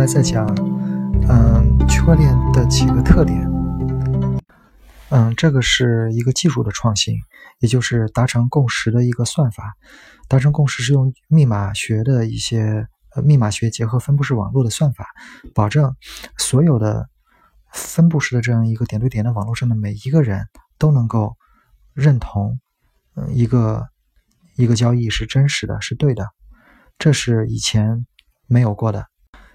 来再讲，嗯，区块链的几个特点。嗯，这个是一个技术的创新，也就是达成共识的一个算法。达成共识是用密码学的一些呃密码学结合分布式网络的算法，保证所有的分布式的这样一个点对点的网络上的每一个人都能够认同，嗯，一个一个交易是真实的，是对的。这是以前没有过的。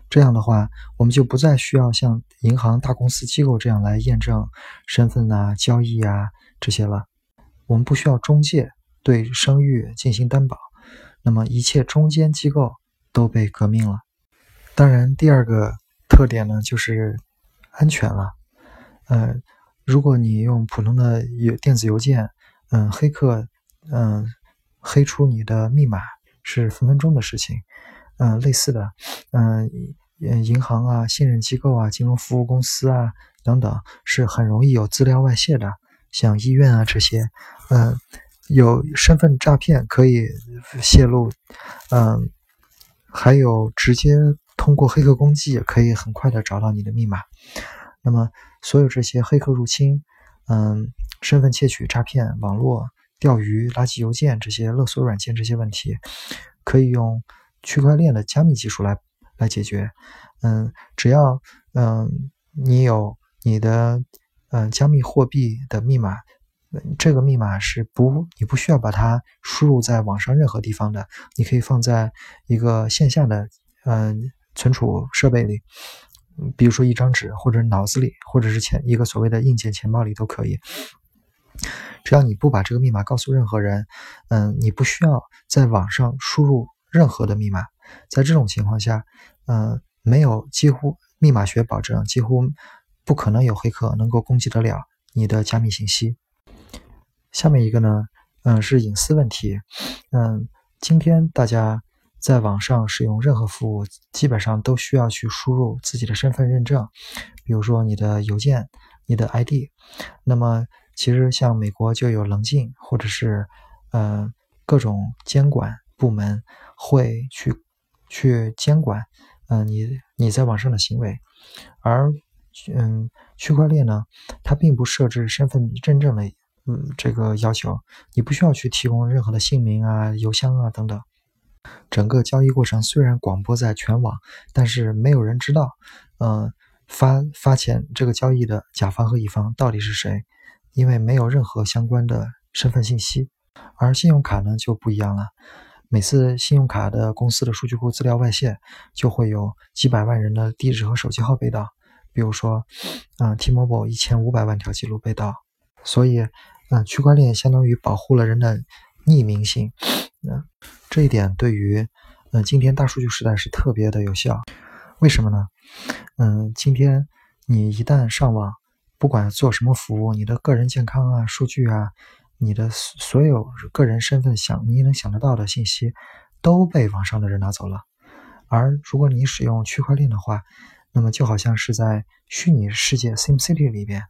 这样的话，我们就不再需要像银行、大公司、机构这样来验证身份呐、交易啊这些了。我们不需要中介对声誉进行担保。那么，一切中间机构都被革命了。当然，第二个特点呢，就是安全了。呃，如果你用普通的邮电子邮件，嗯，黑客，嗯，黑出你的密码是分分钟的事情。嗯，类似的，嗯。嗯，银行啊、信任机构啊、金融服务公司啊等等，是很容易有资料外泄的。像医院啊这些，嗯，有身份诈骗可以泄露，嗯，还有直接通过黑客攻击也可以很快的找到你的密码。那么，所有这些黑客入侵、嗯，身份窃取、诈骗、网络钓鱼、垃圾邮件这些勒索软件这些问题，可以用区块链的加密技术来。来解决，嗯，只要嗯你有你的嗯加密货币的密码，这个密码是不你不需要把它输入在网上任何地方的，你可以放在一个线下的嗯存储设备里，比如说一张纸或者脑子里，或者是钱一个所谓的硬件钱包里都可以。只要你不把这个密码告诉任何人，嗯，你不需要在网上输入任何的密码。在这种情况下，嗯，没有几乎密码学保证，几乎不可能有黑客能够攻击得了你的加密信息。下面一个呢，嗯，是隐私问题。嗯，今天大家在网上使用任何服务，基本上都需要去输入自己的身份认证，比如说你的邮件、你的 ID。那么，其实像美国就有棱镜，或者是呃各种监管部门会去。去监管，嗯，你你在网上的行为，而，嗯，区块链呢，它并不设置身份认证的，嗯，这个要求，你不需要去提供任何的姓名啊、邮箱啊等等。整个交易过程虽然广播在全网，但是没有人知道，嗯，发发钱这个交易的甲方和乙方到底是谁，因为没有任何相关的身份信息。而信用卡呢就不一样了。每次信用卡的公司的数据库资料外泄，就会有几百万人的地址和手机号被盗。比如说，嗯，T-Mobile 一千五百万条记录被盗。所以，嗯，区块链相当于保护了人的匿名性。嗯，这一点对于，嗯，今天大数据时代是特别的有效。为什么呢？嗯，今天你一旦上网，不管做什么服务，你的个人健康啊、数据啊。你的所有个人身份想你能想得到的信息都被网上的人拿走了，而如果你使用区块链的话，那么就好像是在虚拟世界 SimCity 里边，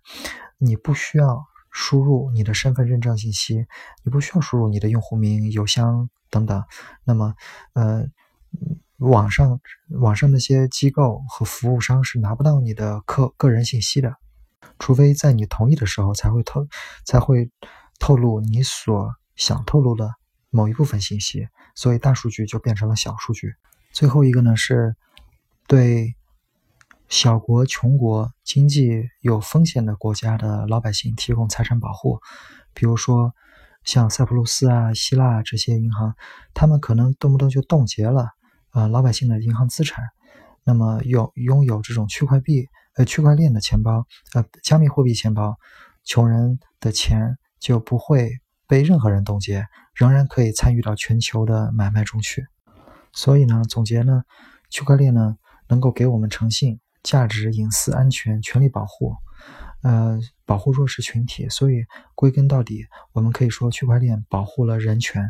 你不需要输入你的身份认证信息，你不需要输入你的用户名、邮箱等等，那么，呃，网上网上那些机构和服务商是拿不到你的个个人信息的，除非在你同意的时候才会透才会。透露你所想透露的某一部分信息，所以大数据就变成了小数据。最后一个呢，是对小国、穷国、经济有风险的国家的老百姓提供财产保护。比如说，像塞浦路斯啊、希腊这些银行，他们可能动不动就冻结了呃老百姓的银行资产。那么，有拥有这种区块币呃区块链的钱包呃加密货币钱包，穷人的钱。就不会被任何人冻结，仍然可以参与到全球的买卖中去。所以呢，总结呢，区块链呢能够给我们诚信、价值、隐私、安全、权利保护，呃，保护弱势群体。所以归根到底，我们可以说区块链保护了人权。